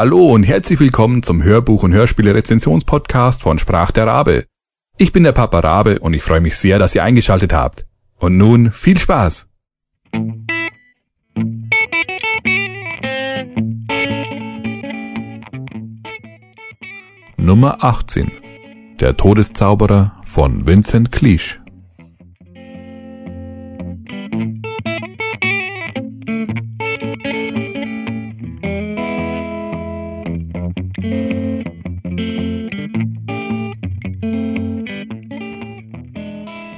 Hallo und herzlich willkommen zum Hörbuch- und Hörspiele-Rezensionspodcast von Sprach der Rabe. Ich bin der Papa Rabe und ich freue mich sehr, dass ihr eingeschaltet habt. Und nun viel Spaß! Nummer 18 Der Todeszauberer von Vincent Cleach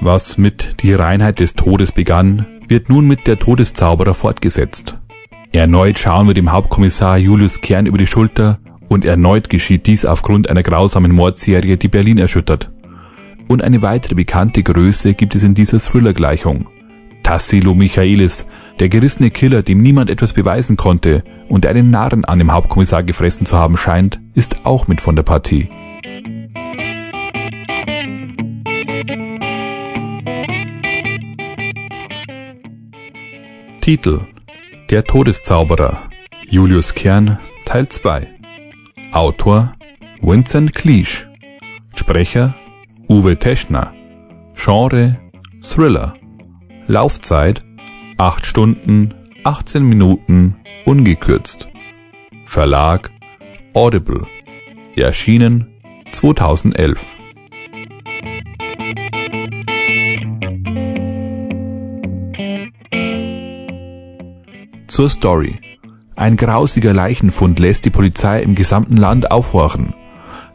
Was mit Die Reinheit des Todes begann, wird nun mit Der Todeszauberer fortgesetzt. Erneut schauen wir dem Hauptkommissar Julius Kern über die Schulter und erneut geschieht dies aufgrund einer grausamen Mordserie, die Berlin erschüttert. Und eine weitere bekannte Größe gibt es in dieser Thriller-Gleichung. Tassilo Michaelis, der gerissene Killer, dem niemand etwas beweisen konnte und der einen Narren an dem Hauptkommissar gefressen zu haben scheint, ist auch mit von der Partie. Titel Der Todeszauberer. Julius Kern Teil 2 Autor Vincent Cleach Sprecher Uwe Teschner. Genre Thriller. Laufzeit 8 Stunden 18 Minuten ungekürzt. Verlag Audible. Erschienen 2011 Zur Story. Ein grausiger Leichenfund lässt die Polizei im gesamten Land aufhorchen.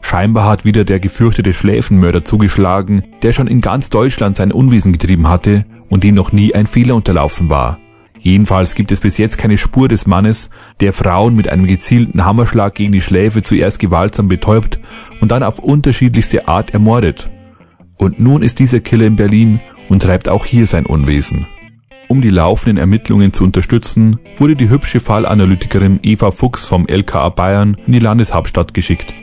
Scheinbar hat wieder der gefürchtete Schläfenmörder zugeschlagen, der schon in ganz Deutschland sein Unwesen getrieben hatte und dem noch nie ein Fehler unterlaufen war. Jedenfalls gibt es bis jetzt keine Spur des Mannes, der Frauen mit einem gezielten Hammerschlag gegen die Schläfe zuerst gewaltsam betäubt und dann auf unterschiedlichste Art ermordet. Und nun ist dieser Killer in Berlin und treibt auch hier sein Unwesen. Um die laufenden Ermittlungen zu unterstützen, wurde die hübsche Fallanalytikerin Eva Fuchs vom LKA Bayern in die Landeshauptstadt geschickt.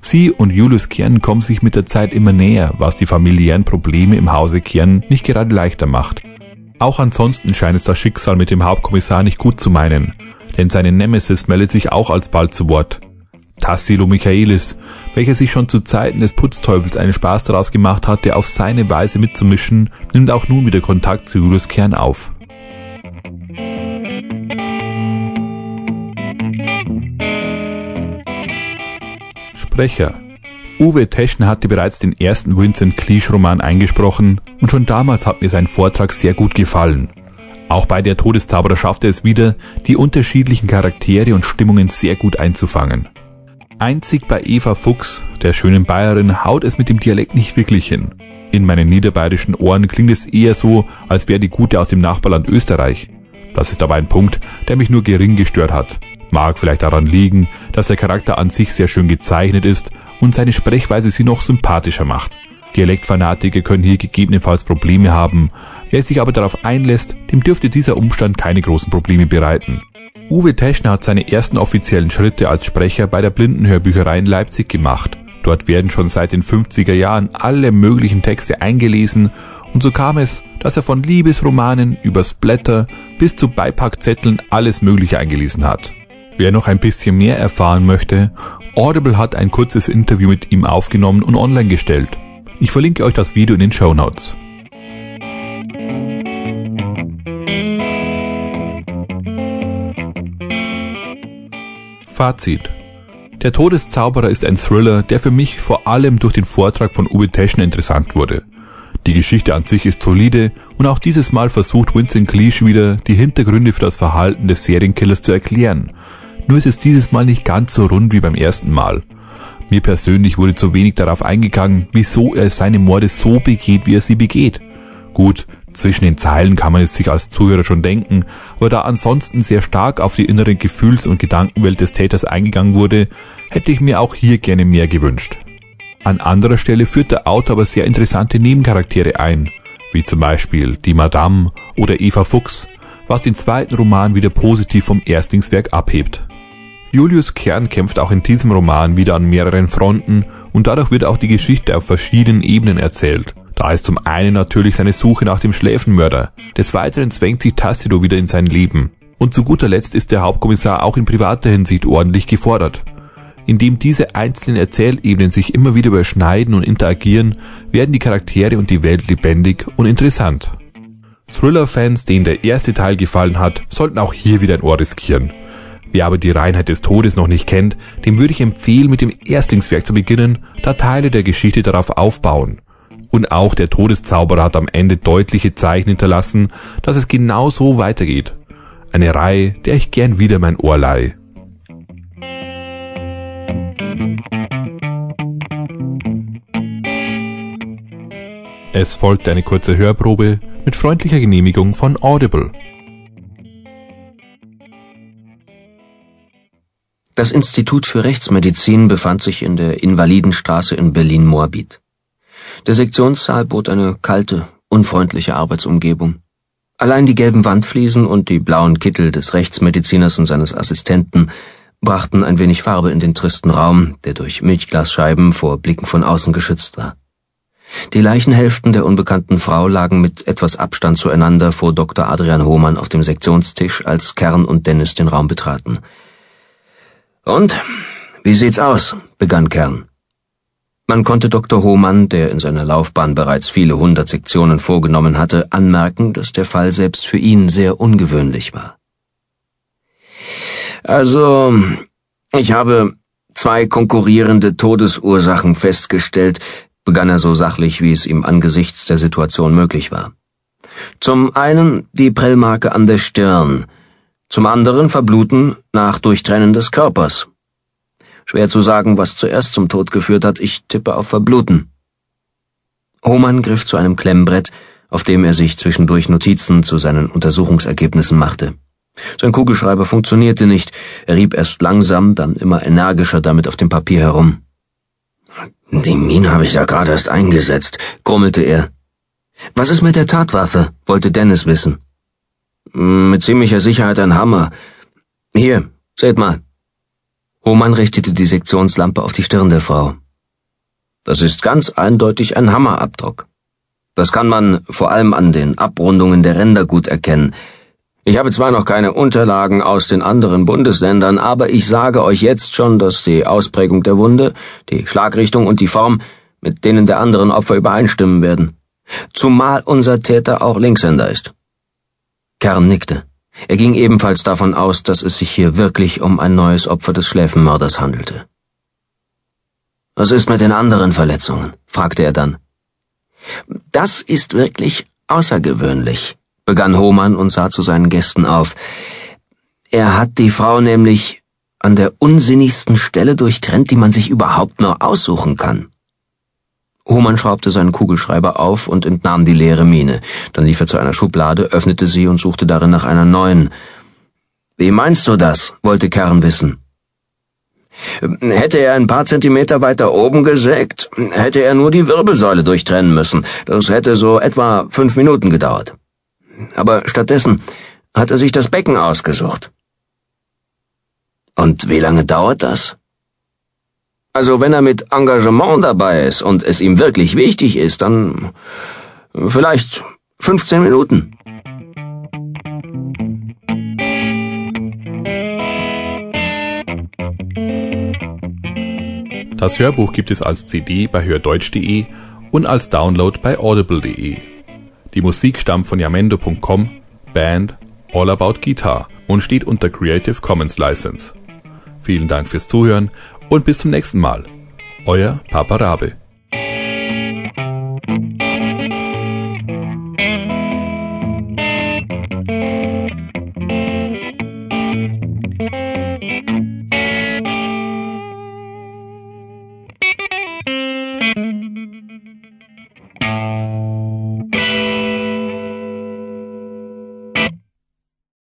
Sie und Julius Kern kommen sich mit der Zeit immer näher, was die familiären Probleme im Hause Kern nicht gerade leichter macht. Auch ansonsten scheint es das Schicksal mit dem Hauptkommissar nicht gut zu meinen, denn seine Nemesis meldet sich auch alsbald zu Wort. Tassilo Michaelis, welcher sich schon zu Zeiten des Putzteufels einen Spaß daraus gemacht hatte, auf seine Weise mitzumischen, nimmt auch nun wieder Kontakt zu Julius Kern auf. Sprecher Uwe Teschner hatte bereits den ersten Vincent Cleach-Roman eingesprochen und schon damals hat mir sein Vortrag sehr gut gefallen. Auch bei der Todeszauberer schaffte es wieder, die unterschiedlichen Charaktere und Stimmungen sehr gut einzufangen. Einzig bei Eva Fuchs, der schönen Bayerin, haut es mit dem Dialekt nicht wirklich hin. In meinen niederbayerischen Ohren klingt es eher so, als wäre die Gute aus dem Nachbarland Österreich. Das ist aber ein Punkt, der mich nur gering gestört hat. Mag vielleicht daran liegen, dass der Charakter an sich sehr schön gezeichnet ist und seine Sprechweise sie noch sympathischer macht. Dialektfanatiker können hier gegebenenfalls Probleme haben. Wer sich aber darauf einlässt, dem dürfte dieser Umstand keine großen Probleme bereiten. Uwe Teschner hat seine ersten offiziellen Schritte als Sprecher bei der Blindenhörbücherei in Leipzig gemacht. Dort werden schon seit den 50er Jahren alle möglichen Texte eingelesen und so kam es, dass er von Liebesromanen übers Blätter bis zu Beipackzetteln alles Mögliche eingelesen hat. Wer noch ein bisschen mehr erfahren möchte, Audible hat ein kurzes Interview mit ihm aufgenommen und online gestellt. Ich verlinke euch das Video in den Show Notes. Fazit. Der Todeszauberer ist ein Thriller, der für mich vor allem durch den Vortrag von Uwe Teschner interessant wurde. Die Geschichte an sich ist solide und auch dieses Mal versucht Vincent Cleach wieder, die Hintergründe für das Verhalten des Serienkillers zu erklären. Nur ist es dieses Mal nicht ganz so rund wie beim ersten Mal. Mir persönlich wurde zu wenig darauf eingegangen, wieso er seine Morde so begeht, wie er sie begeht. Gut, zwischen den Zeilen kann man es sich als Zuhörer schon denken, aber da ansonsten sehr stark auf die innere Gefühls- und Gedankenwelt des Täters eingegangen wurde, hätte ich mir auch hier gerne mehr gewünscht. An anderer Stelle führt der Autor aber sehr interessante Nebencharaktere ein, wie zum Beispiel die Madame oder Eva Fuchs, was den zweiten Roman wieder positiv vom Erstlingswerk abhebt. Julius Kern kämpft auch in diesem Roman wieder an mehreren Fronten und dadurch wird auch die Geschichte auf verschiedenen Ebenen erzählt. Da ist zum einen natürlich seine Suche nach dem Schläfenmörder. Des Weiteren zwängt sich Tassilo wieder in sein Leben. Und zu guter Letzt ist der Hauptkommissar auch in privater Hinsicht ordentlich gefordert. Indem diese einzelnen Erzählebenen sich immer wieder überschneiden und interagieren, werden die Charaktere und die Welt lebendig und interessant. Thriller-Fans, denen der erste Teil gefallen hat, sollten auch hier wieder ein Ohr riskieren. Wer aber die Reinheit des Todes noch nicht kennt, dem würde ich empfehlen, mit dem Erstlingswerk zu beginnen, da Teile der Geschichte darauf aufbauen. Und auch der Todeszauberer hat am Ende deutliche Zeichen hinterlassen, dass es genau so weitergeht. Eine Reihe, der ich gern wieder mein Ohr leihe. Es folgt eine kurze Hörprobe mit freundlicher Genehmigung von Audible. Das Institut für Rechtsmedizin befand sich in der Invalidenstraße in Berlin-Moabit. Der Sektionssaal bot eine kalte, unfreundliche Arbeitsumgebung. Allein die gelben Wandfliesen und die blauen Kittel des Rechtsmediziners und seines Assistenten brachten ein wenig Farbe in den tristen Raum, der durch Milchglasscheiben vor Blicken von außen geschützt war. Die Leichenhälften der unbekannten Frau lagen mit etwas Abstand zueinander vor Dr. Adrian Hohmann auf dem Sektionstisch, als Kern und Dennis den Raum betraten. Und? Wie sieht's aus? begann Kern. Man konnte Dr. Hohmann, der in seiner Laufbahn bereits viele hundert Sektionen vorgenommen hatte, anmerken, dass der Fall selbst für ihn sehr ungewöhnlich war. Also, ich habe zwei konkurrierende Todesursachen festgestellt, begann er so sachlich, wie es ihm angesichts der Situation möglich war. Zum einen die Prellmarke an der Stirn, zum anderen Verbluten nach Durchtrennen des Körpers. Schwer zu sagen, was zuerst zum Tod geführt hat, ich tippe auf Verbluten. Hohmann griff zu einem Klemmbrett, auf dem er sich zwischendurch Notizen zu seinen Untersuchungsergebnissen machte. Sein Kugelschreiber funktionierte nicht, er rieb erst langsam, dann immer energischer damit auf dem Papier herum. Die Mine habe ich ja gerade erst eingesetzt, grummelte er. Was ist mit der Tatwaffe? wollte Dennis wissen. Mit ziemlicher Sicherheit ein Hammer. Hier, seht mal. Hohmann richtete die Sektionslampe auf die Stirn der Frau. Das ist ganz eindeutig ein Hammerabdruck. Das kann man vor allem an den Abrundungen der Ränder gut erkennen. Ich habe zwar noch keine Unterlagen aus den anderen Bundesländern, aber ich sage euch jetzt schon, dass die Ausprägung der Wunde, die Schlagrichtung und die Form mit denen der anderen Opfer übereinstimmen werden. Zumal unser Täter auch Linkshänder ist. Kern nickte. Er ging ebenfalls davon aus, dass es sich hier wirklich um ein neues Opfer des Schläfenmörders handelte. Was ist mit den anderen Verletzungen? fragte er dann. Das ist wirklich außergewöhnlich, begann Hohmann und sah zu seinen Gästen auf. Er hat die Frau nämlich an der unsinnigsten Stelle durchtrennt, die man sich überhaupt nur aussuchen kann. Hohmann schraubte seinen Kugelschreiber auf und entnahm die leere Mine. Dann lief er zu einer Schublade, öffnete sie und suchte darin nach einer neuen. Wie meinst du das? wollte Kern wissen. Hätte er ein paar Zentimeter weiter oben gesägt, hätte er nur die Wirbelsäule durchtrennen müssen. Das hätte so etwa fünf Minuten gedauert. Aber stattdessen hat er sich das Becken ausgesucht. Und wie lange dauert das? Also wenn er mit Engagement dabei ist und es ihm wirklich wichtig ist, dann vielleicht 15 Minuten. Das Hörbuch gibt es als CD bei hördeutsch.de und als Download bei audible.de. Die Musik stammt von yamendo.com, Band All About Guitar und steht unter Creative Commons License. Vielen Dank fürs Zuhören und bis zum nächsten Mal. Euer Papa Rabe.